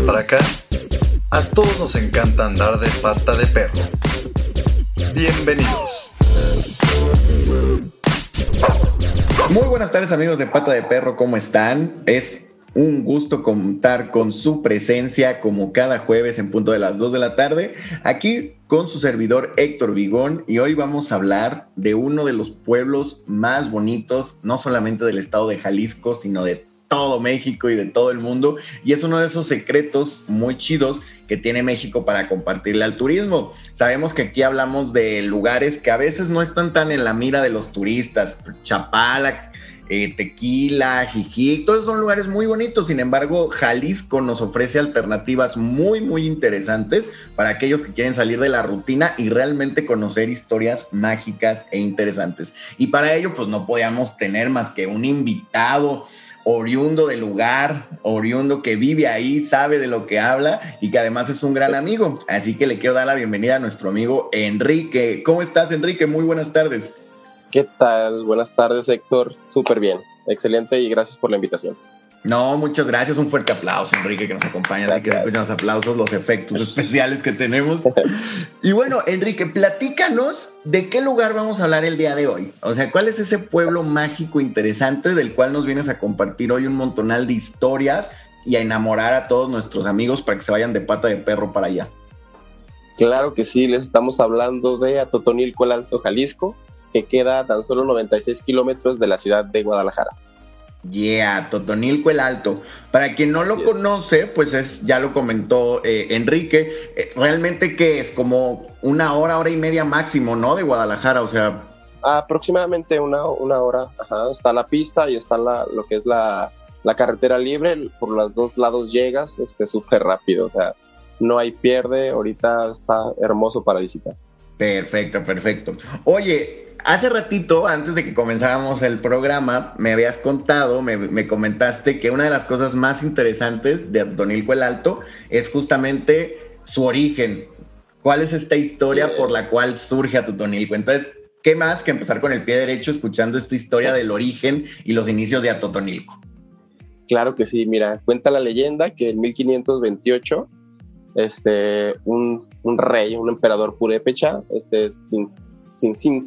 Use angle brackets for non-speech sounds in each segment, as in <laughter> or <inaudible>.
Para acá, a todos nos encanta andar de pata de perro. Bienvenidos. Muy buenas tardes amigos de Pata de Perro, ¿cómo están? Es un gusto contar con su presencia como cada jueves en punto de las 2 de la tarde, aquí con su servidor Héctor Vigón y hoy vamos a hablar de uno de los pueblos más bonitos, no solamente del estado de Jalisco, sino de todo México y de todo el mundo. Y es uno de esos secretos muy chidos que tiene México para compartirle al turismo. Sabemos que aquí hablamos de lugares que a veces no están tan en la mira de los turistas. Chapala, eh, Tequila, Jijic, todos son lugares muy bonitos. Sin embargo, Jalisco nos ofrece alternativas muy, muy interesantes para aquellos que quieren salir de la rutina y realmente conocer historias mágicas e interesantes. Y para ello, pues no podíamos tener más que un invitado oriundo del lugar, oriundo que vive ahí, sabe de lo que habla y que además es un gran amigo. Así que le quiero dar la bienvenida a nuestro amigo Enrique. ¿Cómo estás, Enrique? Muy buenas tardes. ¿Qué tal? Buenas tardes, Héctor. Súper bien. Excelente y gracias por la invitación. No, muchas gracias. Un fuerte aplauso, Enrique, que nos acompaña. Gracias. Que escuchan los aplausos, los efectos especiales que tenemos. Y bueno, Enrique, platícanos de qué lugar vamos a hablar el día de hoy. O sea, ¿cuál es ese pueblo mágico interesante del cual nos vienes a compartir hoy un montonal de historias y a enamorar a todos nuestros amigos para que se vayan de pata de perro para allá? Claro que sí, les estamos hablando de Atotonilco, el Alto Jalisco, que queda a tan solo 96 kilómetros de la ciudad de Guadalajara. Yeah, Totonilco el Alto. Para quien no lo conoce, pues es, ya lo comentó eh, Enrique, eh, realmente que es como una hora, hora y media máximo, ¿no? De Guadalajara, o sea. Aproximadamente una, una hora, ajá. Está la pista y está la, lo que es la, la carretera libre, por los dos lados llegas, este, súper rápido, o sea, no hay pierde, ahorita está hermoso para visitar. Perfecto, perfecto. Oye, hace ratito, antes de que comenzáramos el programa, me habías contado, me, comentaste que una de las cosas más interesantes de Tonilco el Alto es justamente su origen. ¿Cuál es esta historia por la cual surge a? Entonces, ¿qué más que empezar con el pie derecho escuchando esta historia del origen y los inicios de Atotonilco? Claro que sí, mira, cuenta la leyenda que en 1528 este, un, un rey, un emperador purépecha, este, sin sin sin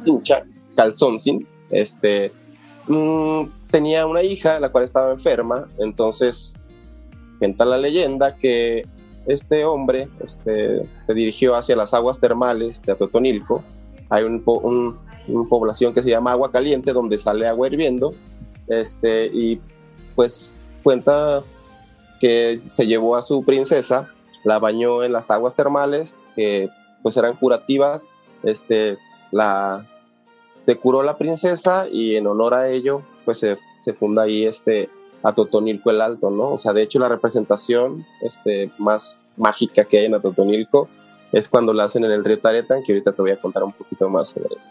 cincha, calzón sin, este, mm, tenía una hija la cual estaba enferma, entonces cuenta la leyenda que este hombre este, se dirigió hacia las aguas termales de Atotonilco. Hay un, población que se llama Agua Caliente, donde sale agua hirviendo. Este, y pues cuenta que se llevó a su princesa, la bañó en las aguas termales, que pues eran curativas este, la, se curó la princesa y en honor a ello, pues se, se funda ahí este Atotonilco el Alto, ¿no? O sea, de hecho la representación este, más mágica que hay en Atotonilco es cuando la hacen en el río Taretan, que ahorita te voy a contar un poquito más sobre eso.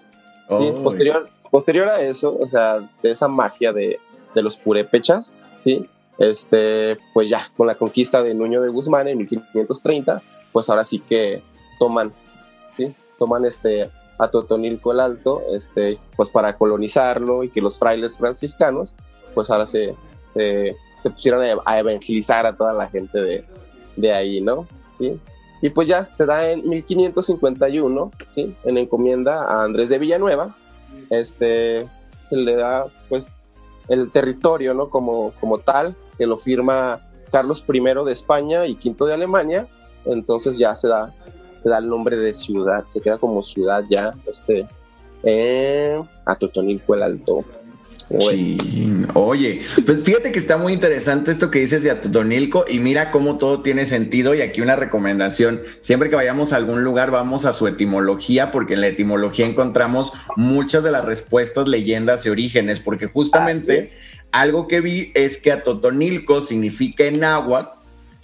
Sí, posterior, posterior a eso, o sea, de esa magia de, de los purépechas, ¿sí? Este, pues ya con la conquista de Nuño de Guzmán en 1530, pues ahora sí que toman, ¿sí? Toman este a Totonilco el Alto, este, pues para colonizarlo y que los frailes franciscanos, pues ahora se, se, se a evangelizar a toda la gente de, de ahí, ¿no? ¿Sí? Y pues ya se da en 1551, ¿sí? En encomienda a Andrés de Villanueva, este, se le da pues el territorio, ¿no? Como, como tal, que lo firma Carlos I de España y V de Alemania, entonces ya se da se da el nombre de ciudad, se queda como ciudad ya, este, eh, a Totonilco el Alto. Sí. Oye, pues fíjate que está muy interesante esto que dices de Atotonilco y mira cómo todo tiene sentido y aquí una recomendación, siempre que vayamos a algún lugar vamos a su etimología porque en la etimología encontramos muchas de las respuestas, leyendas y orígenes, porque justamente algo que vi es que Atotonilco significa en náhuatl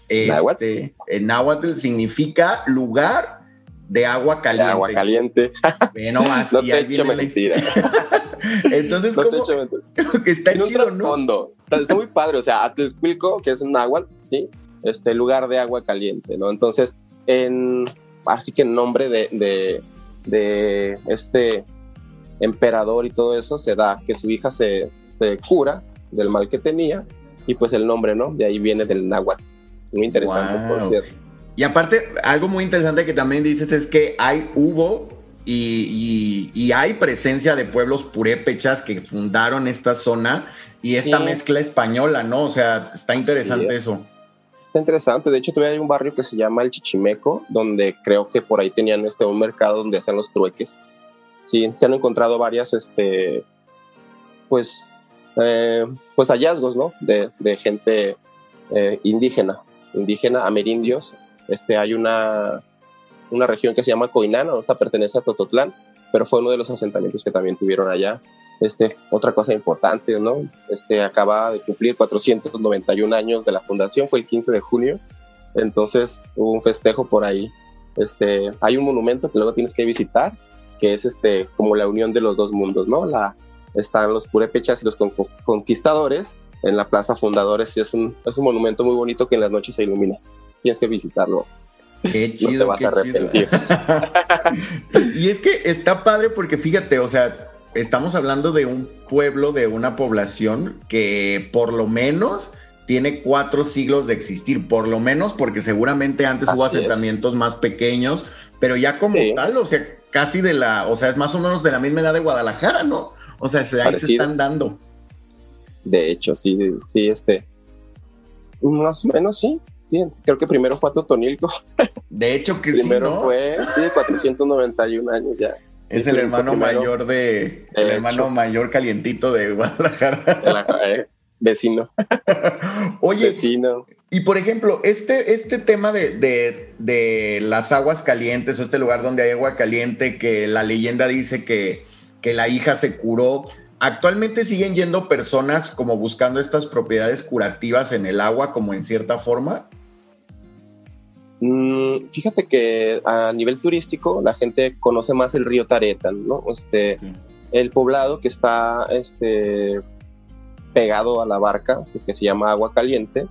este, en náhuatl significa lugar de agua caliente. De agua caliente. Bueno, más. <laughs> no te he hecho mentira. <laughs> Entonces, no te mentira. <laughs> que está chido, ¿no? Fondo. Está, muy padre. O sea, Atlilco, que es un náhuatl, ¿sí? Este lugar de agua caliente, ¿no? Entonces, en, así que en nombre de, de, de este emperador y todo eso, se da que su hija se, se cura del mal que tenía y pues el nombre, ¿no? De ahí viene del náhuatl Muy interesante, por cierto. Y aparte, algo muy interesante que también dices es que hay, hubo y, hay presencia de pueblos purépechas que fundaron esta zona y esta mezcla española, ¿no? O sea, está interesante eso. Está interesante. De hecho, todavía hay un barrio que se llama El Chichimeco, donde creo que por ahí tenían este, un mercado donde hacían los trueques. Sí, se han encontrado varias, este, pues, eh, pues hallazgos, ¿no? De, gente eh, indígena, indígena, amerindios. Este, hay una, una región que se llama Coinana, ahorita pertenece a Tototlán, pero fue uno de los asentamientos que también tuvieron allá. Este, otra cosa importante, ¿no? Este, acaba de cumplir 491 años de la fundación, fue el 15 de junio, entonces hubo un festejo por ahí. Este, hay un monumento que luego tienes que visitar, que es este, como la unión de los dos mundos, ¿no? La, están los purépechas y los conquistadores en la Plaza Fundadores y es un, es un monumento muy bonito que en las noches se ilumina. Tienes que visitarlo. Qué chido. No te vas a arrepentir. <laughs> y es que está padre porque fíjate, o sea, estamos hablando de un pueblo, de una población que por lo menos tiene cuatro siglos de existir, por lo menos porque seguramente antes hubo asentamientos más pequeños, pero ya como tal, o sea, casi de la, o sea, es más o menos de la misma edad de Guadalajara, ¿no? O sea, se, ahí se están dando. De hecho, sí, sí, este, más o menos sí, Sí, creo que primero fue a Totonilco. <laughs> De hecho que primero sí, ¿no? fue, sí, 491 años ya. es el hermano mayor de, el hermano mayor calientito de Guadalajara. <laughs> Eh, vecino. <laughs> Oye, vecino. Y por ejemplo, este, este tema de, de, de, las aguas calientes o este lugar donde hay agua caliente que la leyenda dice que, que la hija se curó, Actualmente siguen yendo personas como buscando estas propiedades curativas en el agua, como en cierta forma. Mm, fíjate que a nivel turístico la gente conoce más el río Taretan, ¿no? Este, El poblado que está este, pegado a la barca, que se llama Agua Caliente.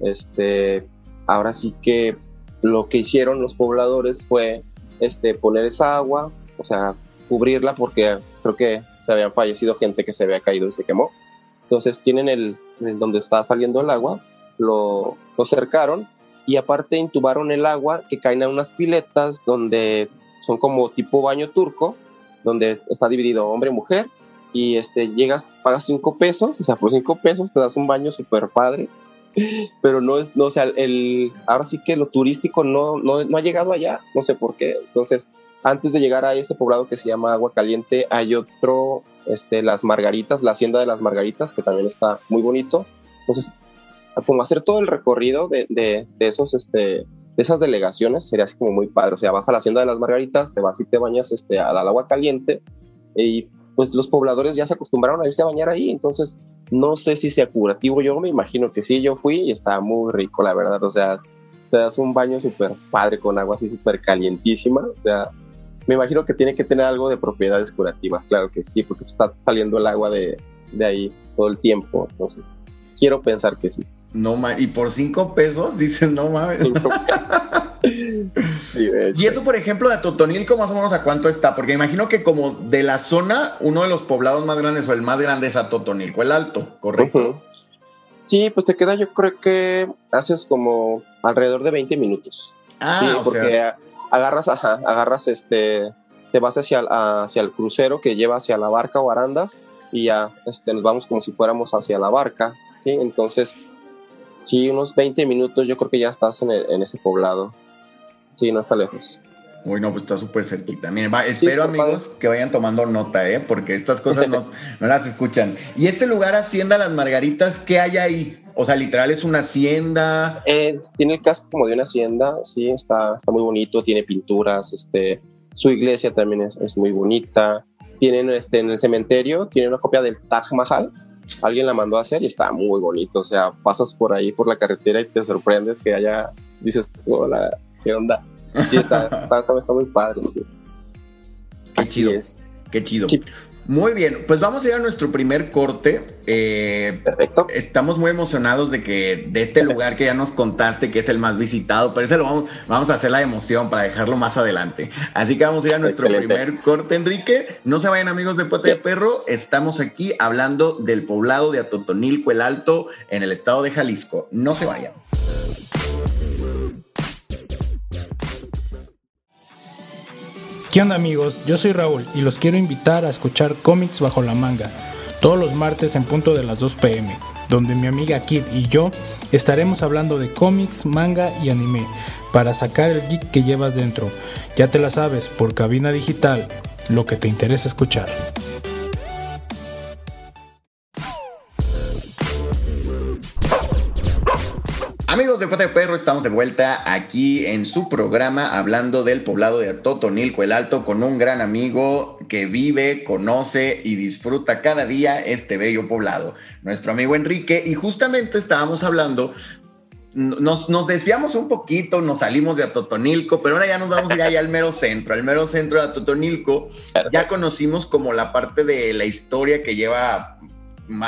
Este, ahora sí que lo que hicieron los pobladores fue este, poner esa agua, o sea, cubrirla porque creo que se habían fallecido gente que se había caído y se quemó. Entonces tienen el, donde está saliendo el agua, lo, lo cercaron y aparte intubaron el agua que caen a unas piletas donde son como tipo baño turco, donde está dividido hombre-mujer y este, llegas, pagas cinco pesos, o sea, por cinco pesos te das un baño súper padre, <laughs> pero no es, no, o sea, el, ahora sí que lo turístico no, no, no ha llegado allá, no sé por qué, entonces antes de llegar a este poblado que se llama Agua Caliente, hay otro, este, Las Margaritas, la Hacienda de las Margaritas, que también está muy bonito. Entonces, como hacer todo el recorrido de, de, esos, este, de esas delegaciones sería así como muy padre. O sea, vas a la Hacienda de las Margaritas, te vas y te bañas este, al agua caliente y pues los pobladores ya se acostumbraron a irse a bañar ahí, entonces no sé si sea curativo, yo me imagino que sí, yo fui y estaba muy rico, la verdad, o sea, te das un baño súper padre con agua así súper calientísima, o sea, me imagino que tiene que tener algo de propiedades curativas, claro que sí, porque está saliendo el agua de, de ahí todo el tiempo. Entonces, quiero pensar que sí. No y por cinco pesos dices, no mames. <laughs> y eso, por ejemplo, de Totonilco, más o menos a cuánto está, porque imagino que como de la zona, uno de los poblados más grandes o el más grande es a Totonilco, el alto, ¿correcto? Sí, pues te queda, yo creo que haces como alrededor de 20 minutos. Ah, sí, porque agarras, ajá, agarras este, te vas hacia, hacia el crucero que lleva hacia la barca o arandas y ya este, nos vamos como si fuéramos hacia la barca, ¿sí? Entonces, sí, unos 20 minutos yo creo que ya estás en, en ese poblado. Sí, no está lejos. Uy, no, pues está súper cerquita. Miren, espero, amigos, que vayan tomando nota, ¿eh? Porque estas cosas no, <laughs> no, las escuchan. Y este lugar, Hacienda Las Margaritas, ¿qué hay ahí? O sea, literal, ¿es una hacienda? Eh, tiene el casco como de una hacienda, sí, está, está muy bonito, tiene pinturas, este, su iglesia también es, es muy bonita. Tienen este, en el cementerio, tiene una copia del Taj Mahal, alguien la mandó a hacer y está muy bonito. O sea, pasas por ahí por la carretera y te sorprendes que haya, dices, hola, ¿qué onda? Sí, está, <laughs> está, muy padre, sí. Qué chido. Qué chido. Muy bien, pues vamos a ir a nuestro primer corte. Eh, Perfecto. Estamos muy emocionados de que de este lugar que ya nos contaste que es el más visitado, pero ese lo vamos, vamos a hacer la emoción para dejarlo más adelante. Así que vamos a ir a nuestro primer corte, Enrique. No se vayan amigos de Pote de Perro, estamos aquí hablando del poblado de Atotonilco el Alto en el estado de Jalisco. No se vayan. ¿Qué onda amigos? Yo soy Raúl y los quiero invitar a escuchar cómics bajo la manga todos los martes en punto de las 2 pm, donde mi amiga Kid y yo estaremos hablando de cómics, manga y anime para sacar el geek que llevas dentro. Ya te la sabes, por cabina digital, lo que te interesa escuchar. Amigos de Pata de Perro, estamos de vuelta aquí en su programa hablando del poblado de Atotonilco el Alto con un gran amigo que vive, conoce y disfruta cada día este bello poblado, nuestro amigo Enrique. Y justamente estábamos hablando nos, nos, desviamos un poquito, nos salimos de Atotonilco, pero ahora ya nos vamos a ir allá al mero centro, al mero centro de Atotonilco. Ya conocimos como la parte de la historia que lleva,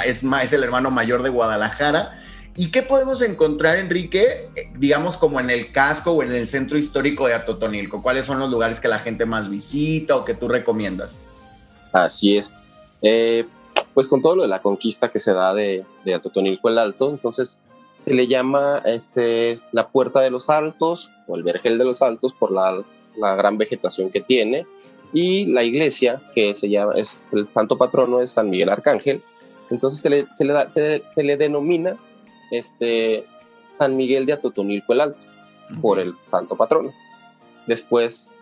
es, es el hermano mayor de Guadalajara ¿Y qué podemos encontrar, Enrique, eh, digamos como en el casco o en el centro histórico de Atotonilco? ¿Cuáles son los lugares que la gente más visita o que tú recomiendas? Así es. Eh, pues con todo lo de la conquista que se da de, de, Atotonilco el Alto, entonces se le llama este, la Puerta de los Altos o el Vergel de los Altos por la, la gran vegetación que tiene y la iglesia que se llama, es el santo patrono es San Miguel Arcángel, entonces se le, se le, da, se, se le denomina este, San Miguel de Atotonilco el Alto, por el santo patrono. Después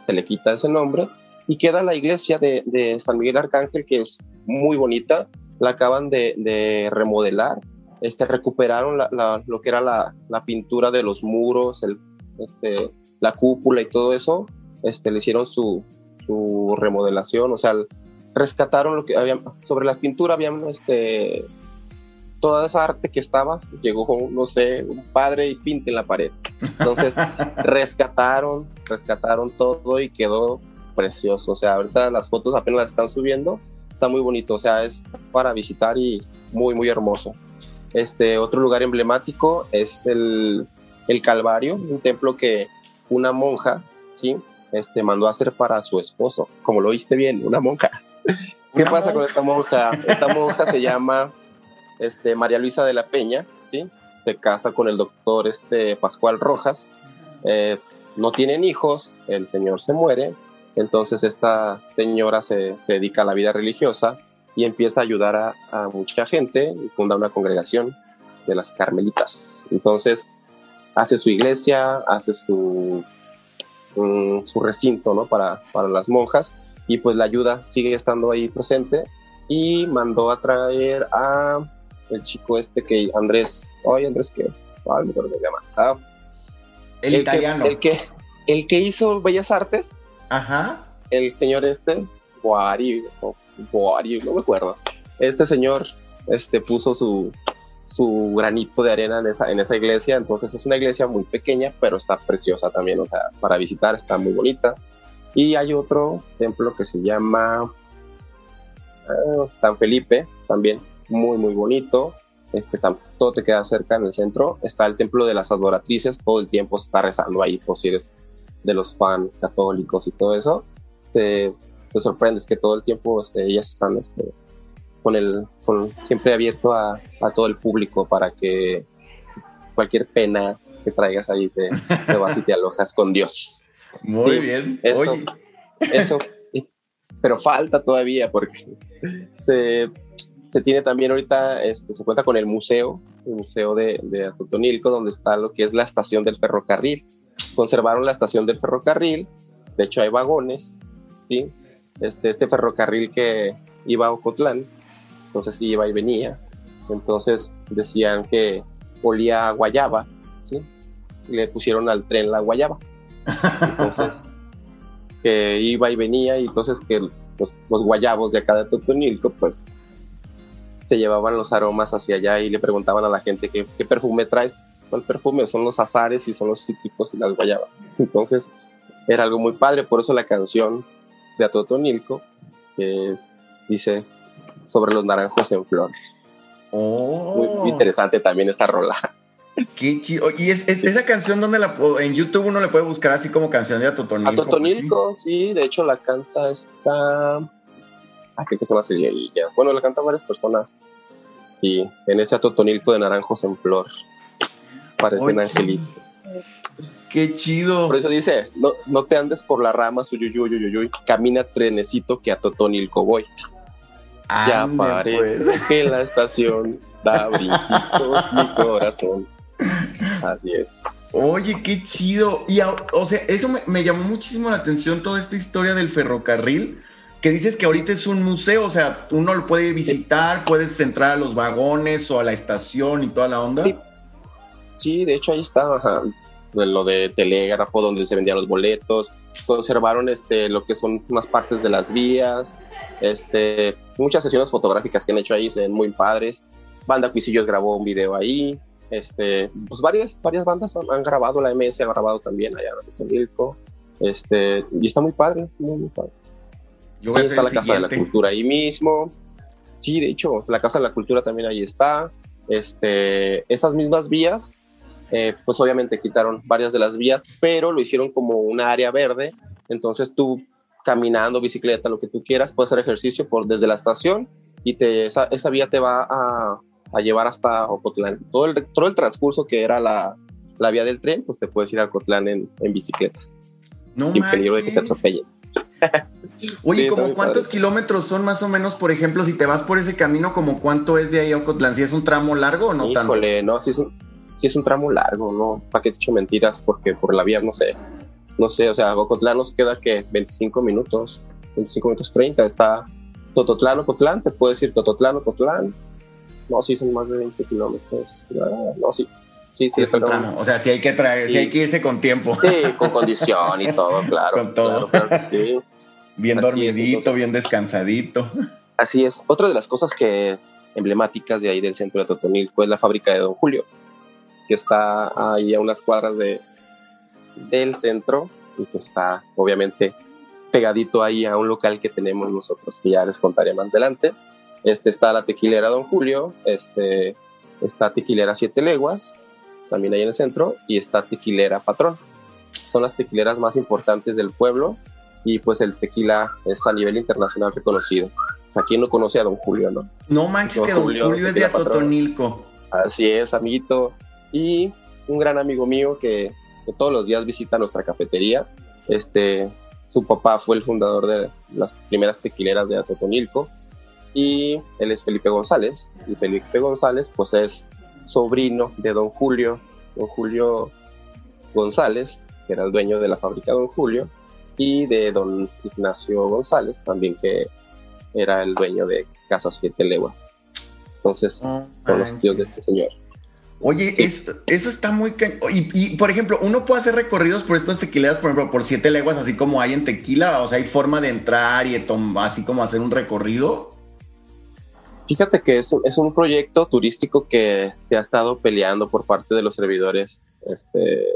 se le quita ese nombre y queda la iglesia de, San Miguel Arcángel, que es muy bonita, la acaban de, remodelar, este, recuperaron lo que era la, pintura de los muros, el, este, la cúpula y todo eso, este, le hicieron su, su remodelación, o sea, rescataron lo que había, sobre la pintura habían este, toda esa arte que estaba, llegó, no sé, un padre y pinte en la pared. Entonces, <laughs> rescataron, rescataron todo y quedó precioso. O sea, ahorita las fotos apenas las están subiendo, está muy bonito, o sea, es para visitar y muy, muy hermoso. Este otro lugar emblemático es el, el Calvario, un templo que una monja, ¿sí? Este, mandó a hacer para su esposo, como lo viste bien, una monja. <laughs> ¿Qué pasa con esta monja? Esta monja se llama este, María Luisa de la Peña, ¿sí? Se casa con el doctor este, Pascual Rojas. Eh, no tienen hijos, el señor se muere, entonces esta señora se, dedica a la vida religiosa y empieza a ayudar a, mucha gente y funda una congregación de las carmelitas. Entonces hace su iglesia, hace su, mm, su recinto ¿no? para, para las monjas y pues la ayuda sigue estando ahí presente y mandó a traer a el chico este que Andrés, ay Andrés que, ay, me se llama. Ah, el, italiano. Que, el que, el que hizo Bellas Artes. Ajá. El señor este, Boari, no me acuerdo. Este señor, este puso su, su granito de arena en esa, en esa iglesia. Entonces es una iglesia muy pequeña, pero está preciosa también. O sea, para visitar está muy bonita. Y hay otro templo que se llama ah, San Felipe, también muy, muy bonito. Este, todo te queda cerca en el centro. Está el templo de las adoratrices, todo el tiempo se está rezando ahí, por si eres de los fans católicos y todo eso. Te, te sorprendes que todo el tiempo este, ellas están este, con el, con, siempre abierto a, a, todo el público para que cualquier pena que traigas ahí te, te vas y te alojas con Dios. Muy bien. Eso, eso. Pero falta todavía porque se se tiene también ahorita, este, se cuenta con el museo, el museo de, de Atotonilco, donde está lo que es la estación del ferrocarril. Conservaron la estación del ferrocarril, de hecho hay vagones, ¿sí? Este, este ferrocarril que iba a Ocotlán, entonces iba y venía, entonces decían que olía a guayaba, ¿sí? Y le pusieron al tren la guayaba. Entonces, <laughs> que iba y venía, y entonces que los, los guayabos de acá de Atotonilco, pues se llevaban los aromas hacia allá y le preguntaban a la gente qué, perfume traes. ¿Cuál perfume? Son los azares y son los cítricos y las guayabas. Entonces era algo muy padre, por eso la canción de Atotonilco que dice sobre los naranjos en flor. Oh. Muy, interesante también esta rola. Qué chido. Y es, esa canción donde la en YouTube uno le puede buscar así como canción de Atotonilco. Atotonilco, sí, de hecho la canta esta creo que son las Bueno, la cantan varias personas. Sí, en ese atotonilco de naranjos en flor. Parecen angelitos. Qué chido. Por eso dice, no, no te andes por la rama, uyuyuyuyuyuy, camina trenecito que a Totonilco voy. Ya parece pues. que la estación da <laughs> brinquitos mi corazón. Así es. Oye, qué chido. Y, o sea, eso me, me llamó muchísimo la atención, toda esta historia del ferrocarril, que dices que ahorita es un museo, o sea, uno lo puede visitar, puedes entrar a los vagones o a la estación y toda la onda. Sí. De hecho ahí está ajá, lo de telégrafo, donde se vendían los boletos. Conservaron este, lo que son unas partes de las vías. Este, muchas sesiones fotográficas que han hecho ahí se ven muy padres. Banda Cuisillos grabó un video ahí. Este, pues varias, varias bandas han, grabado, la MS ha grabado también allá en Totonilco. Este, y está muy padre, muy, muy padre. Yo Sí, voy a está la Casa de la. Cultura ahí mismo. Sí, de hecho, la Casa de la Cultura también ahí está. Este, esas mismas vías, eh, pues obviamente quitaron varias de las vías, pero lo hicieron como una área verde. Entonces tú caminando, bicicleta, lo que tú quieras, puedes hacer ejercicio por, desde la estación y te, esa, esa vía te va a, a llevar hasta Ocotlán. Todo el, todo el transcurso que era la, la vía del tren, pues te puedes ir a Ocotlán en, en bicicleta, No sin peligro de que te manches. atropellen. <laughs> Oye, Sí, ¿como cuántos padre. kilómetros son más o menos, por ejemplo, si te vas por ese camino, como cuánto es de ahí a Ocotlán? ¿Si es un tramo largo o no tanto? Híjole, no, sí es, un, sí es un tramo largo, ¿no? ¿Para qué te echo mentiras? Porque por la vía, no sé, no sé, o sea, Ocotlán nos queda que 25 minutos, 25 minutos 30, está Tototlán, Ocotlán, te puedes decir Tototlán, Ocotlán, no, sí son más de 20 kilómetros, Ah, no, sí, sí, sí, Sí, es un tramo. O sea, si hay que traer, si Sí. hay que irse con tiempo. Sí, con condición y todo, <laughs> claro. Con todo. Claro, claro sí. Bien Así es, dormidito, entonces- bien descansadito. <laughs> Así es. Otra de las cosas que emblemáticas de ahí del centro de Totonilco es la fábrica de Don Julio, que está ahí a unas cuadras de, del centro y que está obviamente pegadito ahí a un local que tenemos nosotros, que ya les contaré más adelante. Este está la tequilera Don Julio, este está tequilera Siete Leguas, también ahí en el centro, y está tequilera Patrón. Son las tequileras más importantes del pueblo y pues el tequila es a nivel internacional reconocido. O sea, ¿quién no conoce a Don Julio, no? No manches Don que Don Julio, Julio, es de. Atotonilco. Así es, amiguito. Y un gran amigo mío que, que todos los días visita nuestra cafetería. Este, su papá fue el fundador de las primeras tequileras de Atotonilco. Y él es Felipe González. Y Felipe González, pues es sobrino de Don Julio, Don Julio González, que era el dueño de la fábrica Don Julio, y de Don Ignacio González, también que era el dueño de Casas Siete Leguas. Entonces, No son los tíos de este señor. Oye, Sí. es- eso está muy... ca- Y, y, por ejemplo, uno puede hacer recorridos por estas tequileras, por ejemplo, por siete leguas, así como hay en tequila, o sea, hay forma de entrar y así como hacer un recorrido. Fíjate que es, un- es un proyecto turístico que se ha estado peleando por parte de los servidores este,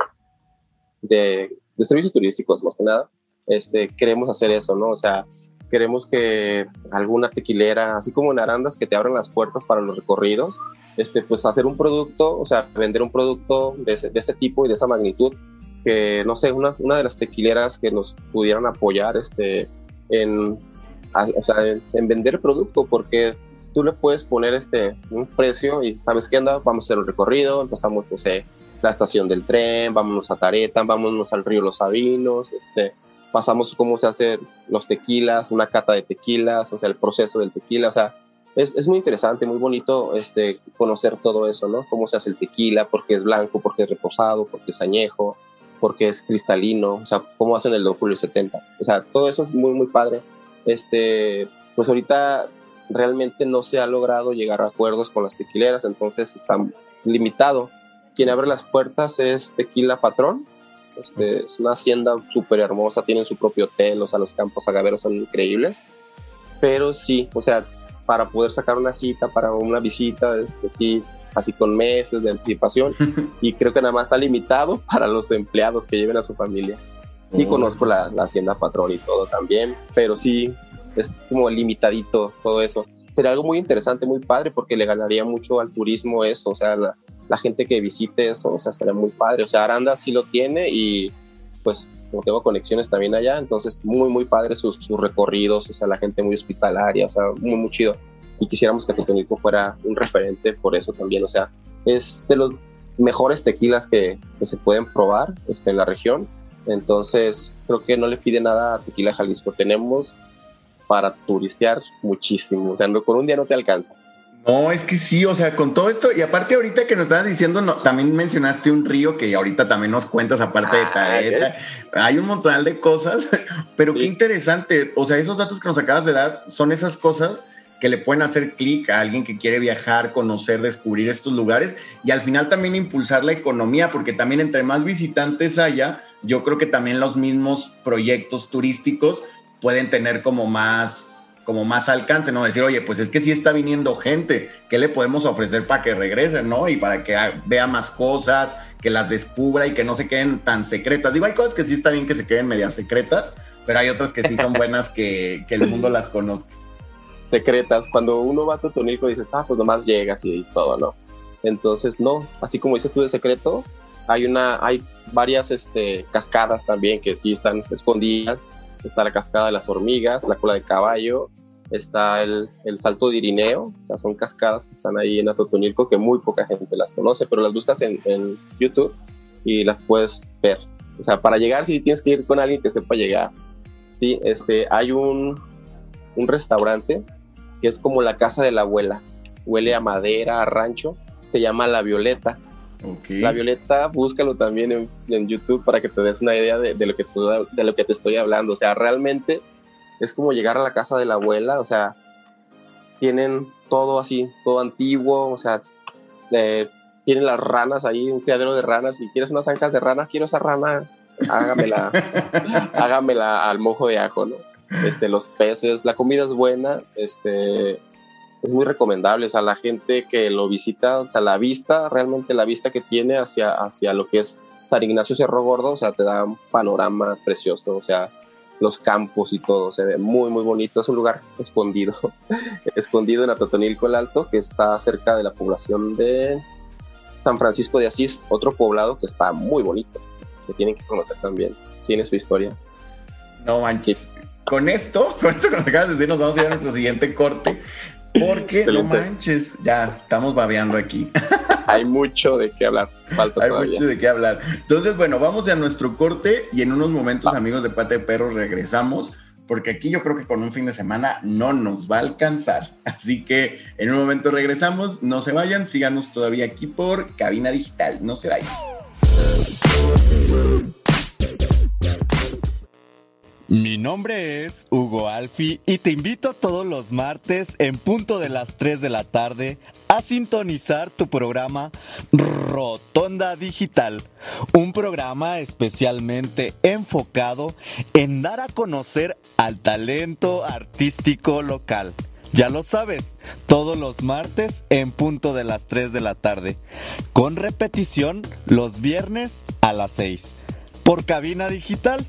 de, de servicios turísticos, más que nada. Este, queremos hacer eso, ¿no? O sea, queremos que alguna tequilera, así como en que te abran las puertas para los recorridos, este, pues hacer un producto, o sea, vender un producto de ese, tipo y de esa magnitud, que, no sé, una, de las tequileras que nos pudieran apoyar este, en, o sea, en, en vender producto, porque tú le puedes poner este, un precio y sabes qué anda, vamos a hacer un recorrido, empezamos, no sé, la estación del tren, vámonos a Taretan, vámonos al río Los Sabinos, este, pasamos cómo se hacen los tequilas, una cata de tequilas, o sea, el proceso del tequila, o sea, es, es muy interesante, muy bonito este, conocer todo eso, ¿no? Cómo se hace el tequila, por qué es blanco, por qué es reposado, por qué es añejo, por qué es cristalino, o sea, cómo hacen el Don Julio 70. O sea, todo eso es muy, muy padre. Este, pues ahorita realmente no se ha logrado llegar a acuerdos con las tequileras, entonces está limitado. Quien abre las puertas es Tequila Patrón. Este, es una hacienda súper hermosa, tienen su propio hotel, o sea, los campos agaveros son increíbles. Pero sí, o sea, para poder sacar una cita, para una visita, este, sí, así con meses de anticipación. <laughs> Y creo que nada más está limitado <laughs> para los empleados que lleven a su familia. Sí, conozco la, la hacienda patrón y todo también, pero sí, es como limitadito todo eso. Sería algo muy interesante, muy padre, porque le ganaría mucho al turismo eso, o sea, la, la gente que visite eso, o sea, estaría muy padre. O sea, Aranda sí lo tiene y pues como tengo conexiones también allá, entonces muy, muy padre sus, recorridos, o sea, la gente muy hospitalaria, o sea, muy, muy chido. Y quisiéramos que Totonilco fuera un referente por eso también, o sea, es de los mejores tequilas que, se pueden probar este, en la región. Entonces, creo que no le pide nada a Tequila Jalisco. Tenemos para turistear muchísimo. O sea, con un día no te alcanza. No, es que sí, o sea, con todo esto, y aparte ahorita que nos estabas diciendo, no, también mencionaste un río que ahorita también nos cuentas, aparte de ah, Taeta, hay un montón de cosas, <laughs> pero qué interesante, o sea, esos datos que nos acabas de dar son esas cosas que le pueden hacer clic a alguien que quiere viajar, conocer, descubrir estos lugares y al final también impulsar la economía, porque también entre más visitantes haya, yo creo que también los mismos proyectos turísticos pueden tener como más como más alcance, ¿no? Decir, oye, pues es que sí está viniendo gente, ¿qué le podemos ofrecer para que regresen, ¿no? Y para que vea más cosas, que las descubra y que no se queden tan secretas. Digo, hay cosas que sí está bien que se queden medias secretas, pero hay otras que sí son buenas que, que el mundo las conozca. Secretas, cuando uno va a Totonilco dices, ah, pues nomás llegas y todo, ¿no? Entonces, no, así como dices tú de secreto, hay una, hay varias este, cascadas también que sí están escondidas está la cascada de las hormigas, la cola de caballo, está el, el salto de Irineo, o sea, son cascadas que están ahí en Atotonilco que muy poca gente las conoce, pero las buscas en, en, YouTube y las puedes ver. O sea, para llegar sí tienes que ir con alguien que sepa llegar. Sí, este, hay un, un restaurante que es como la casa de la abuela, huele a madera, a rancho, se llama La Violeta la Violeta, búscalo también en, YouTube para que te des una idea de, lo que te, de lo que te estoy hablando. O sea, realmente es como llegar a la casa de la abuela, o sea, tienen todo así, todo antiguo, o sea, eh, tienen las ranas ahí, un criadero de ranas. Si quieres unas ancas de rana, quiero esa rana, hágamela, <laughs> hágamela al mojo de ajo, ¿no? Este, los peces, la comida es buena, este, es muy recomendable, o sea, la gente que lo visita, o sea, la vista, realmente la vista que tiene hacia, hacia lo que es San Ignacio Cerro Gordo, o sea, te da un panorama precioso, o sea, los campos y todo, se ve muy, muy bonito, es un lugar <laughs> escondido, escondido en Atotonilco el Alto, que está cerca de la población de San Francisco de Asís, otro poblado que está muy bonito, que tienen que conocer también, tiene su historia. No manches. Con esto, <laughs> con esto que nos acabas de decir, nos vamos a ir a nuestro siguiente corte. Porque no manches, ya estamos babeando aquí. <laughs> Hay mucho de qué hablar. Falta Hay mucho de qué hablar. Entonces, bueno, vamos a nuestro corte y en unos momentos, amigos de Pate de Perro, regresamos. Porque aquí yo creo que con un fin de semana no nos va a alcanzar. <laughs> Así que en un momento regresamos. No se vayan, síganos todavía aquí por Cabina Digital. No se vayan. Mi nombre es Hugo Alfi y te invito todos los martes en punto de las 3 de la tarde a sintonizar tu programa Rotonda Digital, un programa especialmente enfocado en dar a conocer al talento artístico local. Ya lo sabes, todos los martes en punto de las 3 de la tarde, con repetición los viernes a las 6, por cabina digital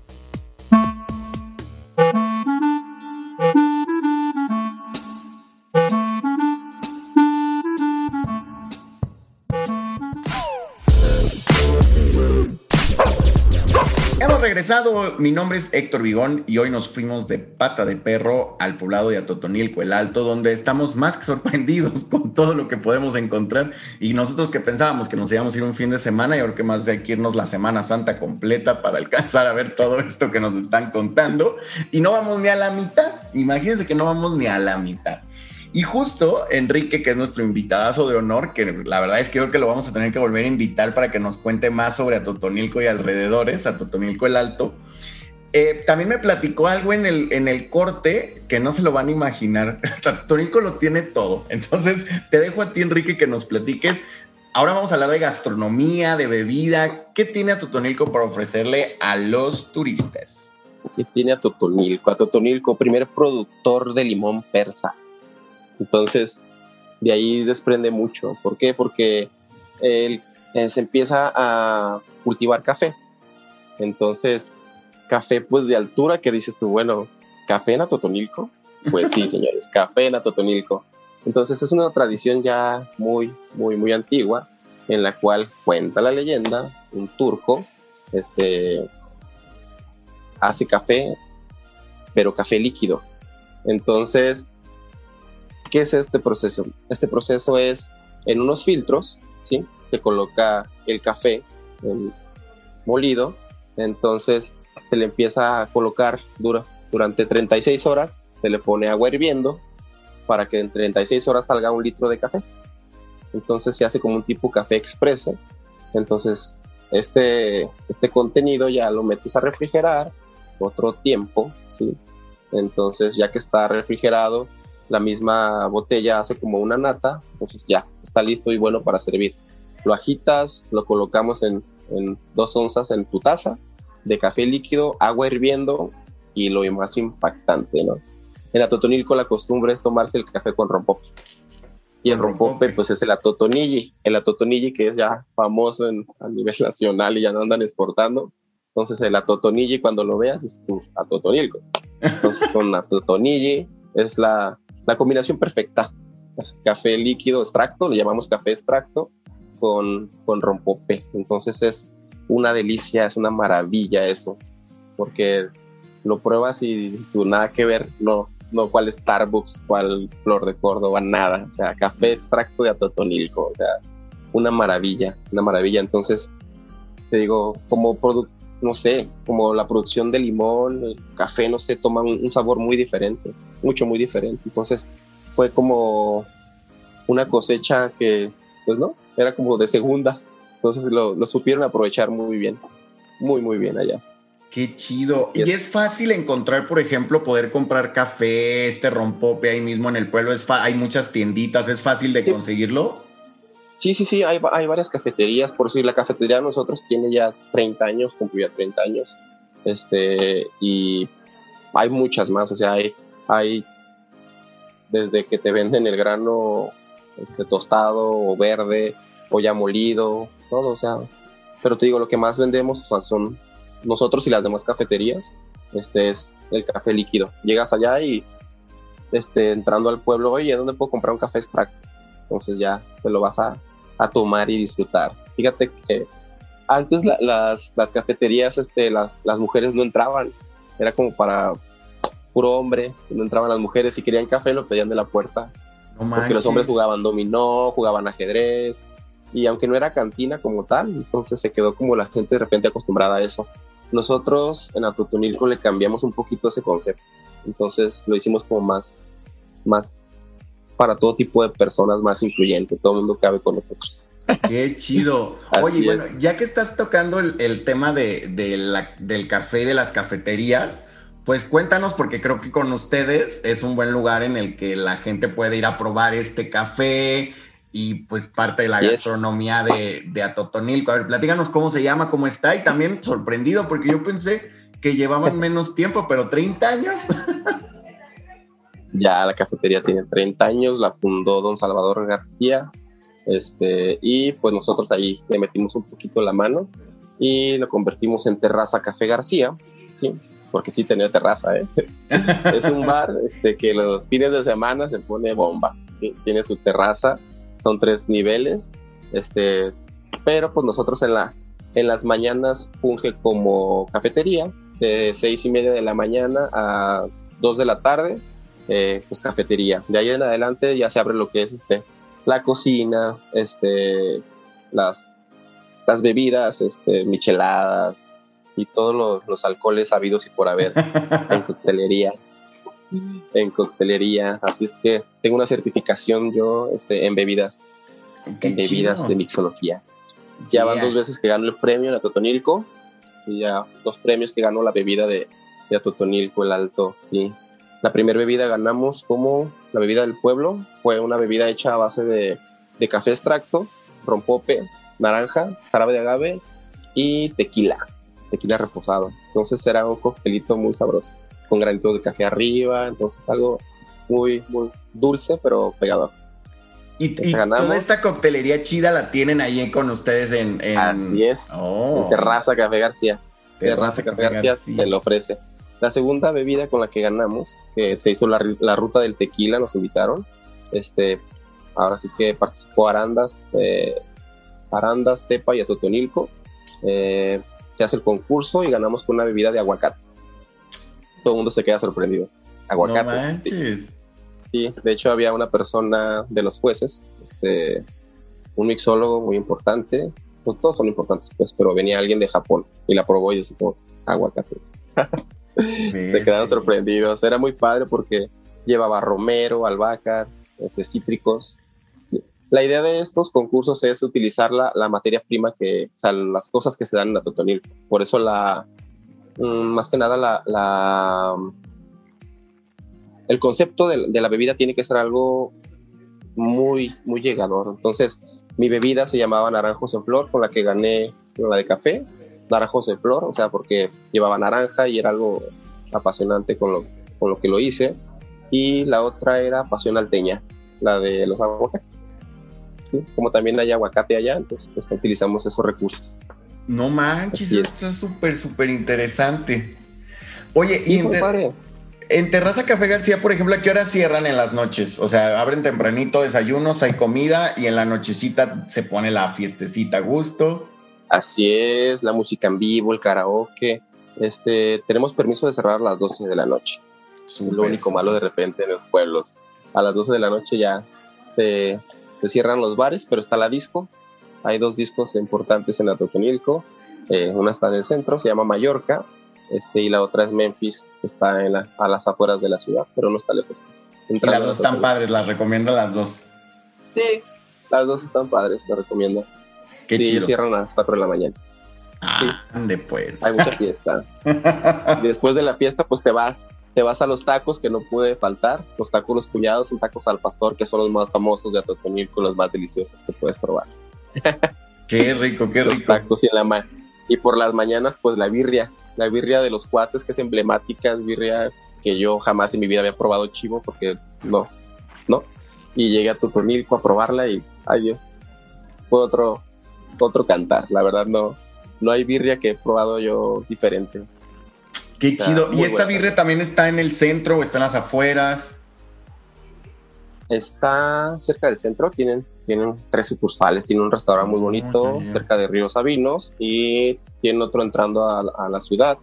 Regresado. Mi nombre es Héctor Vigón y hoy nos fuimos de pata de perro al poblado de Atotonilco, el Alto, donde estamos más que sorprendidos <laughs> con todo lo que podemos encontrar. Y nosotros que pensábamos que nos íbamos a ir un fin de semana y ahora que más de que irnos la Semana Santa completa para alcanzar a ver todo esto que nos están contando. Y no vamos ni a la mitad. Imagínense que no vamos ni a la mitad. Y justo Enrique, que es nuestro invitadazo de honor, que la verdad es que creo que lo vamos a tener que volver a invitar para que nos cuente más sobre Atotonilco y alrededores, Atotonilco el Alto. Eh, también me platicó algo en el, en el corte que no se lo van a imaginar. <laughs> Atotonilco lo tiene todo. Entonces, te dejo a ti, Enrique, que nos platiques. Ahora vamos a hablar de gastronomía, de bebida. ¿Qué tiene Atotonilco para ofrecerle a los turistas? ¿Qué tiene Atotonilco? Atotonilco, primer productor de limón persa entonces, de ahí desprende mucho. ¿Por qué? Porque él, eh, se empieza a cultivar café. Entonces, café pues de altura, que dices tú, bueno, café en Atotonilco. Pues sí, <laughs> señores, café en Atotonilco. Entonces es una tradición ya muy, muy, muy antigua, en la cual cuenta la leyenda, un turco, este, hace café, pero café líquido. Entonces, ¿Qué es este proceso? Este proceso es en unos filtros, ¿sí? Se coloca el café molido, entonces se le empieza a colocar dura, durante 36 horas, se le pone agua hirviendo para que en 36 horas salga un litro de café. Entonces se hace como un tipo café expreso. Entonces este, este contenido ya lo metes a refrigerar otro tiempo, ¿sí? Entonces ya que está refrigerado, la misma botella hace como una nata, entonces ya está listo y bueno para servir. Lo agitas, lo colocamos en, en dos onzas en tu taza de café líquido, agua hirviendo y lo más impactante, ¿no? En Atotonilco la costumbre es tomarse el café con rompope. Y el rompope, pues es el atotonilli, el atotonilli que es ya famoso en, a nivel nacional y ya no andan exportando. Entonces el atotonilli cuando lo veas es tu atotonilco. Entonces con <laughs> atotonilli es la, la combinación perfecta. Café líquido extracto, le llamamos café extracto con, con rompope. Entonces es una delicia, es una maravilla eso, porque lo pruebas y dices tú, nada que ver, no, no cuál Starbucks, cuál Flor de Córdoba, nada, o sea, café extracto de Atotonilco, o sea, una maravilla, una maravilla. Entonces, te digo, como producto, no sé, como la producción de limón, el café, no sé, toma un, sabor muy diferente, mucho, muy diferente. Entonces, fue como una cosecha que, pues no, era como de segunda. Entonces lo, lo supieron aprovechar muy bien, muy, muy bien allá. Qué chido. y es. fácil encontrar, por ejemplo, poder comprar café, este rompope ahí mismo en el pueblo. Es hay muchas tienditas, ¿es fácil de conseguirlo? Sí, sí, sí, hay, hay varias cafeterías. Por si la cafetería de nosotros tiene ya 30 años, cumplió ya 30 años. Este, y hay muchas más, o sea, hay, hay desde que te venden el grano este, tostado o verde o ya molido, todo, o sea, pero te digo, lo que más vendemos son nosotros y las demás cafeterías, este es el café líquido. Llegas allá y este, entrando al pueblo, oye, ¿dónde puedo comprar un café extracto? Entonces ya te lo vas a, a tomar y disfrutar. Fíjate que antes las, las, cafeterías, este, las, las mujeres no entraban, era como para puro hombre, no entraban las mujeres, si querían café lo pedían de la puerta. porque los hombres jugaban dominó, jugaban ajedrez, y aunque no era cantina como tal, entonces se quedó como la gente de repente acostumbrada a eso. Nosotros en Atotonilco le cambiamos un poquito ese concepto. Entonces lo hicimos como más, más para todo tipo de personas, más incluyente. Todo el mundo cabe con nosotros. Qué chido. <laughs> Oye, bueno, ya que estás tocando el, tema de, del café y de las cafeterías, pues cuéntanos, porque creo que con ustedes es un buen lugar en el que la gente puede ir a probar este café, y pues parte de la gastronomía de, de, Atotonilco. A ver, platícanos cómo se llama, cómo está y también sorprendido porque yo pensé que llevaban <laughs> menos tiempo, pero 30 años. ya la cafetería tiene 30 años, la fundó don Salvador García este, y pues nosotros ahí le metimos un poquito la mano y lo convertimos en Terraza Café García, ¿sí? Porque sí tenía terraza, ¿eh? <laughs> es un bar este, que los fines de semana se pone bomba, ¿sí? tiene su terraza son tres niveles, este, pero pues nosotros en, la, en las mañanas funge como cafetería, de seis y media de la mañana a dos de la tarde, eh, pues cafetería. De ahí en adelante ya se abre lo que es este, la cocina, este, las, las bebidas, este, micheladas y todos los, los alcoholes habidos y por haber <laughs> en coctelería. En coctelería, así es que tengo una certificación yo este, en bebidas, en bebidas de mixología. Ya van dos veces que gano el premio en Atotonilco, sí, ya dos premios que ganó la bebida de, de Atotonilco, el alto, sí. La primera bebida ganamos como la bebida del pueblo, fue una bebida hecha a base de, de café extracto, rompope, naranja, jarabe de agave y tequila, tequila reposado. Entonces era un coctelito muy sabroso con granitos de café arriba, entonces algo muy, muy dulce, pero pegador. Y, toda esta coctelería chida la tienen ahí con ustedes en... Así es, oh. Terraza Café García. Terraza, Café, García, te lo ofrece. La segunda bebida con la que ganamos, que se hizo la, ruta del tequila, nos invitaron. Este, ahora sí que participó Arandas, eh, Arandas, Tepa y Atotonilco. Eh, se hace el concurso y ganamos con una bebida de aguacate todo el mundo se queda sorprendido. Aguacate. sí. de hecho había una persona de los jueces, este, un mixólogo muy importante, pues todos son importantes, pues, pero venía alguien de Japón y la probó y así como aguacate. <laughs> Se quedaron sorprendidos. Era muy padre porque llevaba romero, albahaca, este, cítricos. La idea de estos concursos es utilizar la, materia prima que, o sea, las cosas que se dan en la Totonil. Por eso mm, más que nada la, el concepto de, de, la bebida tiene que ser algo muy, muy llegador. Entonces, mi bebida se llamaba Naranjos en Flor, con la que gané la de café, Naranjos en Flor, o sea, porque llevaba naranja y era algo apasionante con lo, con lo que lo hice. Y la otra era Pasión Alteña, la de los aguacates. ¿Sí? Como también hay aguacate allá, entonces pues, utilizamos esos recursos. No manches, eso está súper, súper interesante. Oye, y en, en Terraza Café García, por ejemplo, ¿a qué hora cierran en las noches? O sea, abren tempranito, desayunos, hay comida y en la nochecita se pone la fiestecita a gusto. Así es, la música en vivo, el karaoke. Este, tenemos permiso de cerrar a las 12 de la noche. Es lo único malo de repente en los pueblos. A las 12 de la noche ya se, cierran los bares, pero está la disco. Hay dos discos importantes en Atotonilco. Eh, una está en el centro, se llama Mallorca, este, y la otra es Memphis, que está en a las afueras de la ciudad, pero no está lejos. Y las dos están padres, las recomiendo las dos. Sí, las dos están padres, las recomiendo. Qué sí, chido. cierran a las 4 de la mañana. Ah, ande pues. Hay mucha fiesta. <laughs> después de la fiesta, pues te vas, te vas a los tacos que no puede faltar. Los tacos los cuñados son tacos al pastor, que son los más famosos de Atotonilco, los más deliciosos que puedes probar. <laughs> qué rico, qué rico. Los tacos y en la y por las mañanas, pues la birria, la birria de los cuates, que es emblemática, es birria que yo jamás en mi vida había probado chivo, porque no, no. Y llegué a Totonilco a probarla y, ay Dios, fue otro, otro cantar. La verdad, no, no hay birria que he probado yo diferente. Qué chido. ¿Y esta birria también está en el centro o está en las afueras? Está cerca del centro, tienen, tienen tres sucursales, tiene un restaurante muy bonito cerca de Río Sabinos y tiene otro entrando a, la ciudad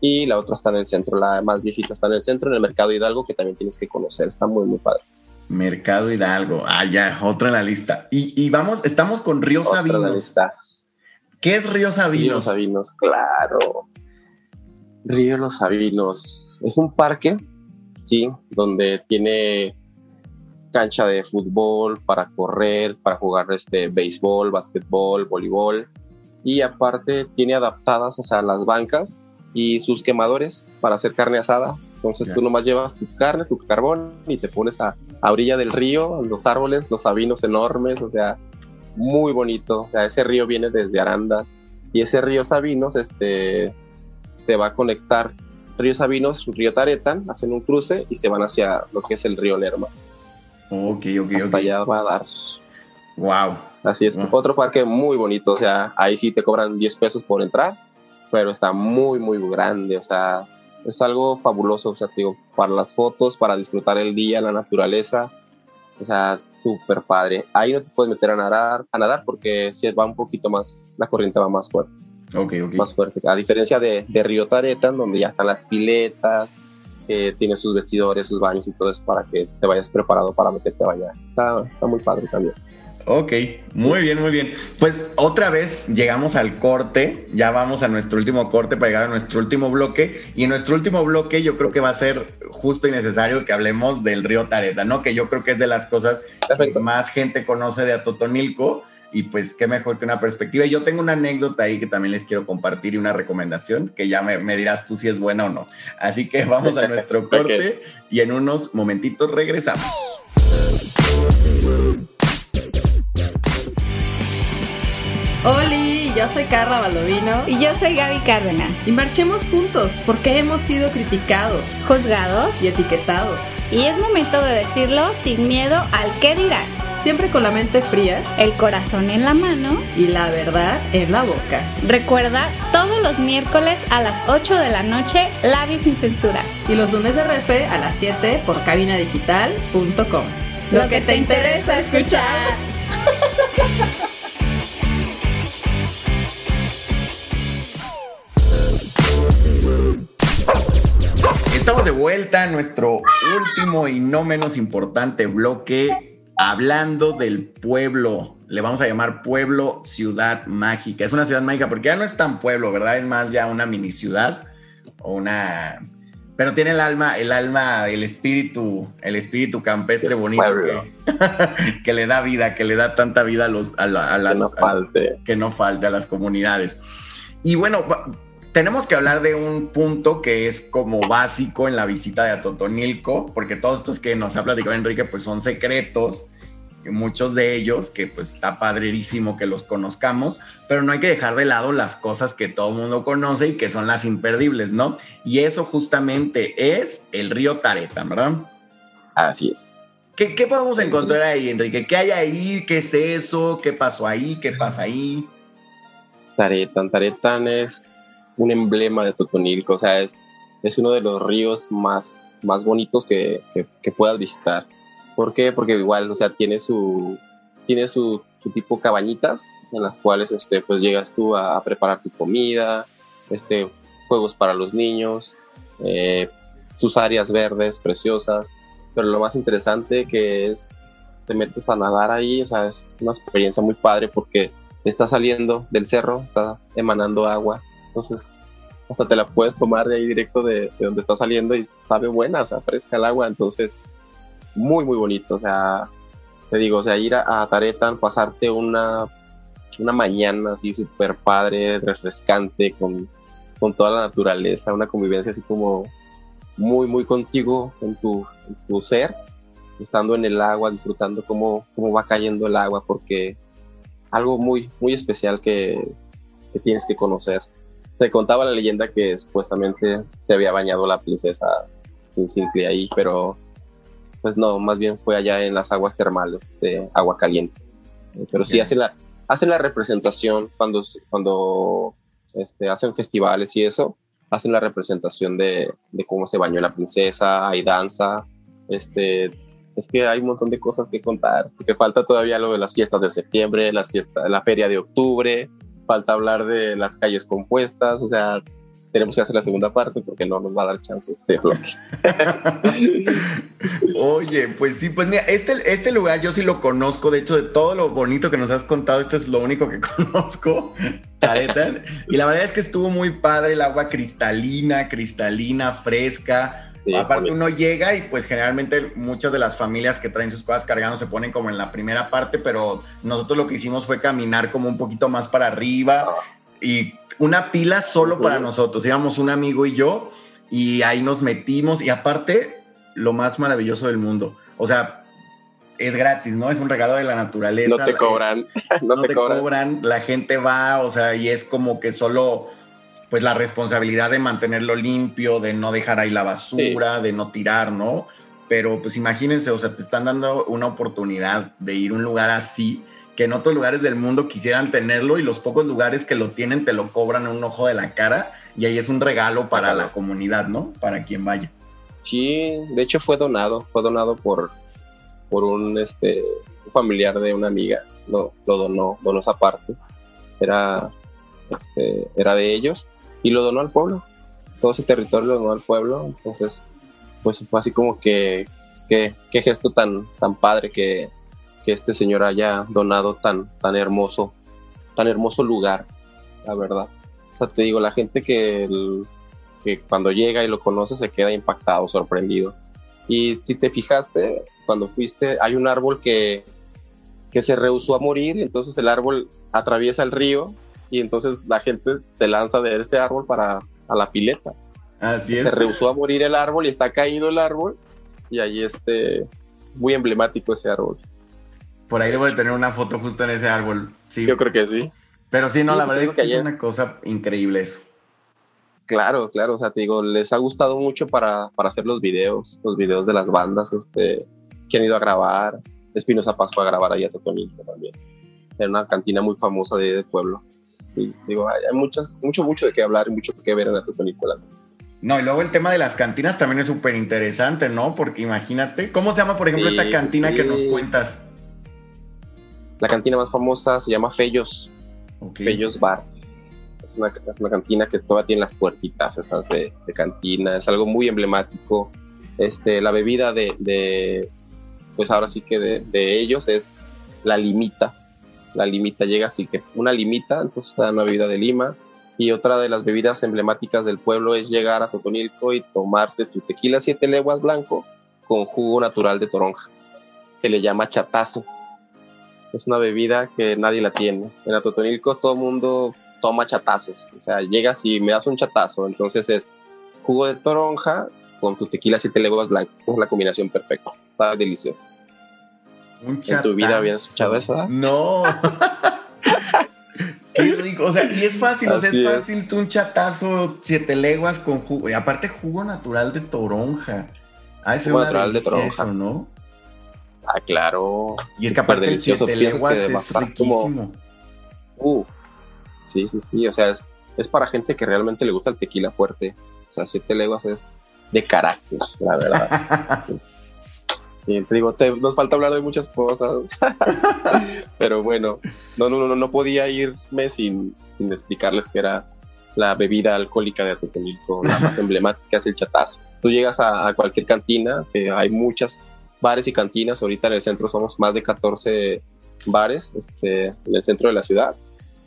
y la otra está en el centro, la más viejita está en el centro, en el Mercado Hidalgo, que también tienes que conocer, está muy, muy padre. Mercado Hidalgo, ah, ya, otra en la lista. Y, vamos, estamos con Río otra Sabinos. En la lista. ¿Qué es Río Sabinos? Río Sabinos, claro. Río Los Sabinos es un parque, sí, donde tiene cancha de fútbol para correr, para jugar este béisbol, básquetbol, voleibol y aparte tiene adaptadas o sea, las bancas y sus quemadores para hacer carne asada. Entonces tú nomás llevas tu carne, tu carbón y te pones a, a orilla del río, los árboles, los sabinos enormes, o sea, muy bonito. O sea, ese río viene desde Arandas y ese río Sabinos este, te va a conectar río Sabinos, río Taretan, hacen un cruce y se van hacia lo que es el río Lerma. Ok, ok, Hasta allá va a dar. Wow. Así es. Otro parque muy bonito, o sea, ahí sí te cobran 10 pesos por entrar, pero está muy, muy grande, o sea, es algo fabuloso, o sea, digo, para las fotos, para disfrutar el día, la naturaleza, o sea, súper padre. Ahí no te puedes meter a nadar, a nadar porque si va un poquito más, la corriente va más fuerte. Ok, ok. Más fuerte. A diferencia de, de Río Taretan, donde ya están las piletas, eh, tiene sus vestidores, sus baños y todo eso para que te vayas preparado para meterte a bañar. Está, está muy padre también. Ok, muy bien, muy bien. Pues otra vez llegamos al corte, ya vamos a nuestro último corte para llegar a nuestro último bloque. Y en nuestro último bloque yo creo que va a ser justo y necesario que hablemos del río Tareta, ¿no? Que yo creo que es de las cosas que más gente conoce de Atotonilco. Y pues qué mejor que una perspectiva. Y yo tengo una anécdota ahí que también les quiero compartir y una recomendación que ya me, dirás tú si es buena o no. Así que vamos a <laughs> nuestro corte y en unos momentitos regresamos. Oli, yo soy Carla Baldovino. Y yo soy Gaby Cárdenas. Y marchemos juntos porque hemos sido criticados, juzgados y etiquetados. Y es momento de decirlo sin miedo al qué dirán. Siempre con la mente fría, el corazón en la mano y la verdad en la boca. Recuerda, todos los miércoles a las 8 de la noche, Labios sin censura. Y los lunes de a las 7 por cabinadigital.com. Lo, que, te interesa escuchar. Estamos de vuelta a nuestro último y no menos importante bloque hablando del pueblo, le vamos a llamar pueblo ciudad mágica. Es una ciudad mágica porque ya no es tan pueblo, ¿verdad? Es más ya una mini ciudad o una pero tiene el alma, el alma, el espíritu, el espíritu campestre bonito <laughs> que, le da vida, que le da tanta vida a los a, las que no falte. que no falte a las comunidades. Y bueno, tenemos que hablar de un punto que es como básico en la visita de Atotonilco, porque todos estos que nos ha platicado Enrique, pues son secretos, muchos de ellos, que pues está padrísimo que los conozcamos, pero no hay que dejar de lado las cosas que todo el mundo conoce y que son las imperdibles, ¿no? Y eso justamente es el río Tareta, ¿verdad? Así es. ¿Qué, ¿Qué, podemos encontrar ahí, Enrique? ¿Qué hay ahí? ¿Qué es eso? ¿Qué pasó ahí? ¿Qué pasa ahí? Taretan. Taretan es un emblema de Totonilco, o sea, es, es uno de los ríos más, más bonitos que, que, puedas visitar. ¿Por qué? Porque igual, o sea, tiene su, tiene su, su, tipo cabañitas en las cuales este, pues llegas tú a, preparar tu comida, este, juegos para los niños, eh, sus áreas verdes preciosas, pero lo más interesante que es, te metes a nadar ahí, o sea, es una experiencia muy padre porque está saliendo del cerro, está emanando agua entonces, hasta te la puedes tomar de ahí directo de, donde está saliendo y sabe buena, o sea, fresca el agua. Entonces, muy, muy bonito. O sea, te digo, o sea, ir a, Taretan, pasarte una, una mañana así súper padre, refrescante, con, con toda la naturaleza, una convivencia así como muy, muy contigo en tu, tu ser, estando en el agua, disfrutando cómo, cómo va cayendo el agua, porque algo muy, muy especial que, que tienes que conocer se contaba la leyenda que supuestamente se había bañado la princesa sin simple ahí, pero pues no, más bien fue allá en las aguas termales de agua caliente. Pero sí hacen la, hacen la representación cuando, cuando este, hacen festivales y eso, hacen la representación de, de, cómo se bañó la princesa, hay danza, este, es que hay un montón de cosas que contar, porque falta todavía lo de las fiestas de septiembre, las fiestas, la feria de octubre, falta hablar de las calles compuestas, o sea, tenemos que hacer la segunda parte porque no nos va a dar chance este bloque. <laughs> Oye, pues sí, pues mira, este, este lugar yo sí lo conozco, de hecho, de todo lo bonito que nos has contado, este es lo único que <laughs> conozco, y la verdad es que estuvo muy padre, el agua cristalina, cristalina, fresca, Aparte uno llega y pues generalmente muchas de las familias que traen sus cosas cargando se ponen como en la primera parte, pero nosotros lo que hicimos fue caminar como un poquito más para arriba y una pila solo para nosotros. Íbamos un amigo y yo y ahí nos metimos y aparte lo más maravilloso del mundo. O sea, es gratis, ¿no? Es un regalo de la naturaleza. No te cobran. <laughs> no, te, cobran. La gente va, o sea, y es como que solo pues la responsabilidad de mantenerlo limpio, de no dejar ahí la basura, de no tirar, ¿no? Pero pues imagínense, o sea, te están dando una oportunidad de ir a un lugar así, que en otros lugares del mundo quisieran tenerlo y los pocos lugares que lo tienen te lo cobran en un ojo de la cara y ahí es un regalo para la comunidad, ¿no? Para quien vaya. Sí, de hecho fue donado, fue donado por, por un, este, familiar de una amiga, lo, lo donó, donó esa parte, era, este, era de ellos y lo donó al pueblo. Todo ese territorio lo donó al pueblo. Entonces, pues fue así como que, pues, qué gesto tan, tan padre que, que, este señor haya donado tan, tan hermoso, tan hermoso lugar, la verdad. O sea, te digo, la gente que, que cuando llega y lo conoce se queda impactado, sorprendido. Y si te fijaste, cuando fuiste, hay un árbol que, que se rehusó a morir, entonces el árbol atraviesa el río y entonces la gente se lanza de ese árbol para a la pileta. Así es. Se rehusó a morir el árbol y está caído el árbol y ahí este muy emblemático ese árbol. Por ahí debo de tener una foto justo en ese árbol. Sí. Yo creo que sí. Pero sí, no, la pues verdad es que, es una cosa increíble eso. Claro, claro, o sea, te digo, les ha gustado mucho para, para hacer los videos, los videos de las bandas este, que han ido a grabar. Espinosa pasó a grabar ahí a Totonilco también. En una cantina muy famosa de, de pueblo sí, digo, hay, mucho, mucho de qué hablar y mucho que ver en esta película. No, y luego el tema de las cantinas también es súper interesante, ¿no? Porque imagínate, ¿cómo se llama, por ejemplo, esta cantina que nos cuentas? La cantina más famosa se llama Fellos, Fellos Bar. Es una, es una, cantina que todavía tiene las puertitas esas de, cantina, es algo muy emblemático. Este, la bebida de, pues ahora sí que de, de ellos es la limita. La limita llega así que una limita, entonces está una bebida de lima. Y otra de las bebidas emblemáticas del pueblo es llegar a Totonilco y tomarte tu tequila siete leguas blanco con jugo natural de toronja. Se le llama chatazo. Es una bebida que nadie la tiene. En Atotonilco todo el mundo toma chatazos. O sea, llegas y me das un chatazo. Entonces es jugo de toronja con tu tequila siete leguas blanco. Es la combinación perfecta. Está delicioso. Un ¿En tu vida habías escuchado eso? ah? No. <laughs> Qué rico. O sea, y es fácil, o sea, es fácil tú un chatazo, siete leguas con jugo. Y aparte, jugo natural de toronja. Ah, ese Jugo natural de toronja. ¿no? Ah, claro. Y es que aparte el delicioso. siete leguas que es vas como- riquísimo. Uh, sí, sí, sí. O sea, es, es para gente que realmente le gusta el tequila fuerte. O sea, siete leguas es de carácter, la verdad. <laughs> Sí. Sí, te digo, te- nos falta hablar de muchas cosas. <laughs> Pero bueno, no, no, no, no podía irme sin, sin explicarles que era la bebida alcohólica de Atotonilco, la más <laughs> emblemática es el chatazo. Tú llegas a, a cualquier cantina, que hay muchas bares y cantinas, ahorita en el centro somos más de 14 bares este, en el centro de la ciudad,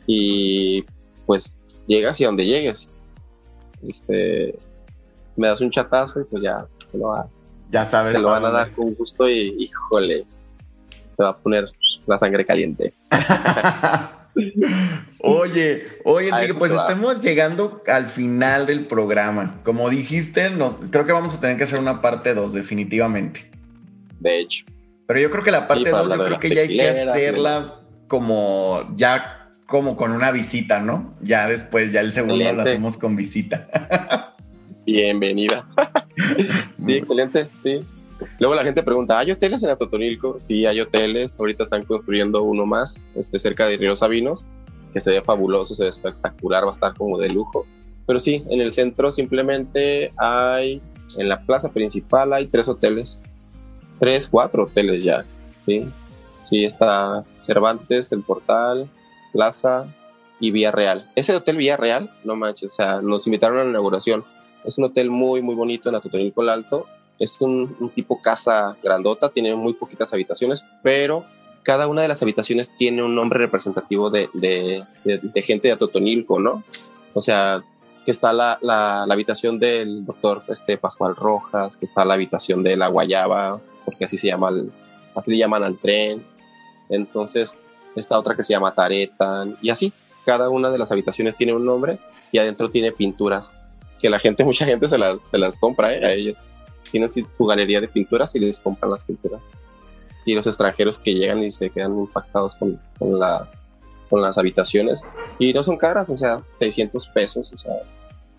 y pues llegas y a donde llegues, este, me das un chatazo y pues ya te lo, Ya sabes. te lo van a dar con gusto y híjole, te va a poner la sangre caliente. <laughs> Oye, oye, Enrique, pues estamos llegando al final del programa. Como dijiste, nos- creo que vamos a tener que hacer una parte 2, definitivamente. De hecho, Pero yo creo que la parte para 2 yo creo que ya hay que hacerla como ya como con una visita, ¿no? Ya después, ya el segundo lo Excelente. hacemos con visita. <laughs> bienvenida. <laughs> sí, excelente, sí. Luego la gente pregunta, ¿hay hoteles en Atotonilco? Sí, hay hoteles. Ahorita están construyendo uno más, este, cerca de Río Sabinos, que se ve fabuloso, se ve espectacular, va a estar como de lujo. Pero sí, en el centro simplemente hay, en la plaza principal hay tres hoteles, tres, cuatro hoteles ya, sí. Sí, está Cervantes, El Portal, Plaza y Villarreal. Ese hotel Villarreal, no manches, o sea, nos invitaron a la inauguración. Es un hotel muy, muy bonito en Atotonilco el Alto. Es un, tipo casa grandota, tiene muy poquitas habitaciones, pero cada una de las habitaciones tiene un nombre representativo de, gente de Atotonilco, ¿no? O sea, que está la habitación del doctor este, Pascual Rojas, que está la habitación de la Guayaba, porque así se llama, el- así le llaman al tren. Entonces, está otra que se llama Taretan, y así, cada una de las habitaciones tiene un nombre y adentro tiene pinturas que la gente, mucha gente se las, se las compra ¿eh? a ellos. Tienen su galería de pinturas y les compran las pinturas. Sí, los extranjeros que llegan y se quedan impactados con, con la, con las habitaciones. Y no son caras, o sea, 600 pesos, o sea,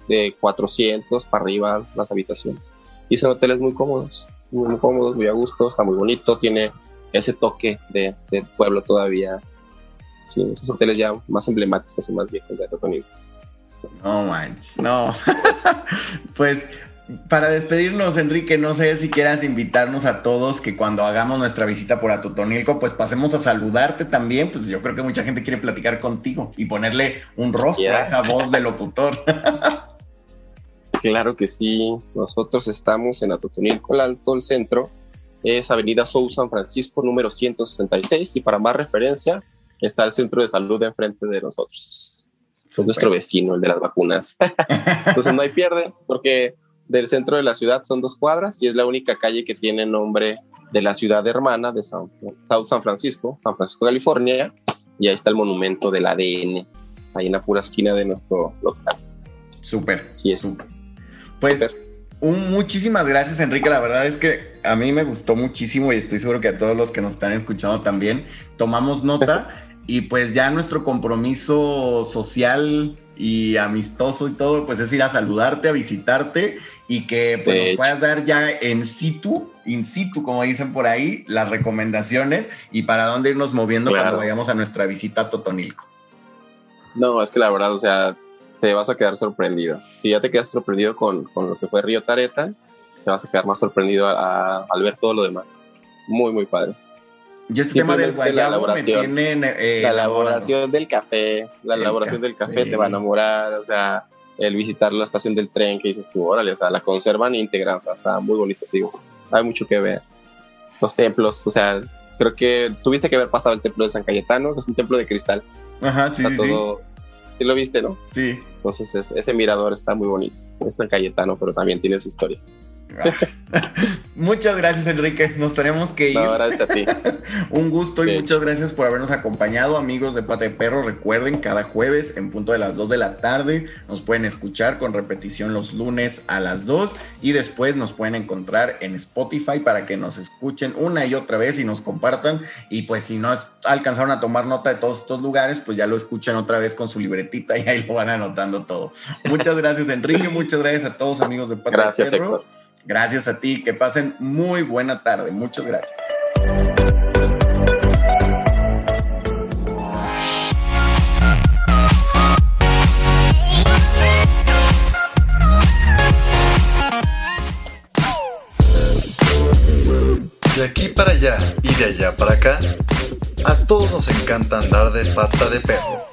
de 400 para arriba las habitaciones. Y son hoteles muy cómodos, muy, muy cómodos, muy a gusto, está muy bonito, tiene ese toque de, de pueblo todavía. Sí, esos hoteles ya más emblemáticos y más viejos de Atotonilco. No manches, no. <laughs> pues para despedirnos, Enrique, no sé si quieras invitarnos a todos que cuando hagamos nuestra visita por Atotonilco, pues pasemos a saludarte también. Pues yo creo que mucha gente quiere platicar contigo y ponerle un rostro a esa voz de locutor. <laughs> Claro que sí, nosotros estamos en Atotonilco, el Alto, el centro, es Avenida Sou San Francisco, número 166, y para más referencia, está el centro de salud enfrente de nosotros. Es nuestro vecino, el de las vacunas. <laughs> Entonces no hay pierde, porque del centro de la ciudad son dos cuadras y es la única calle que tiene nombre de la ciudad hermana de San, South San Francisco, San Francisco, California, y ahí está el monumento del ADN, ahí en la pura esquina de nuestro local. Súper. Así es. súper. Pues Súper. un, muchísimas gracias, Enrique. La verdad es que a mí me gustó muchísimo y estoy seguro que a todos los que nos están escuchando también tomamos nota. <laughs> y pues ya nuestro compromiso social y amistoso y todo, pues es ir a saludarte, a visitarte y que pues, nos puedas dar ya en situ, in situ, como dicen por ahí, las recomendaciones y para dónde irnos moviendo Claro. cuando vayamos a nuestra visita a Totonilco. No, es que la verdad, o sea, te vas a quedar sorprendido. Si ya te quedas sorprendido con, con lo que fue Río Tareta, te vas a quedar más sorprendido a- a- al ver todo lo demás. Muy, muy padre. Y este tema del Simplemente la guayabo me elaboración. tiene eh, la elaboración del café, la El elaboración del café. te va a enamorar, o sea, el visitar la estación del tren que dices tú, órale, o sea, la conservan íntegra, o sea, está muy bonito, digo. Hay mucho que ver. los templos, o sea, creo que tuviste que haber pasado el templo de San Cayetano, que es un templo de cristal. Ajá, sí, Está sí, todo, sí lo viste, ¿no? sí. Entonces es- ese mirador está muy bonito. Es San Cayetano, pero también tiene su historia. <laughs> Muchas gracias, Enrique. Nos tenemos que ir. No, gracias a ti. <laughs> Un gusto y De muchas hecho. gracias por habernos acompañado, amigos de Pata de Perro. Recuerden, cada jueves en punto de las 2 de la tarde nos pueden escuchar con repetición los lunes a las 2 y después nos pueden encontrar en Spotify para que nos escuchen una y otra vez y nos compartan. Y pues si no alcanzaron a tomar nota de todos estos lugares, pues ya lo escuchan otra vez con su libretita y ahí lo van anotando todo. Muchas gracias, Enrique. Muchas gracias a todos, amigos de Pata Gracias, de Perro. Héctor. Gracias a ti. Que pasen muy buena tarde. Muchas gracias. De aquí para allá y de allá para acá, a todos nos encanta andar de pata de perro.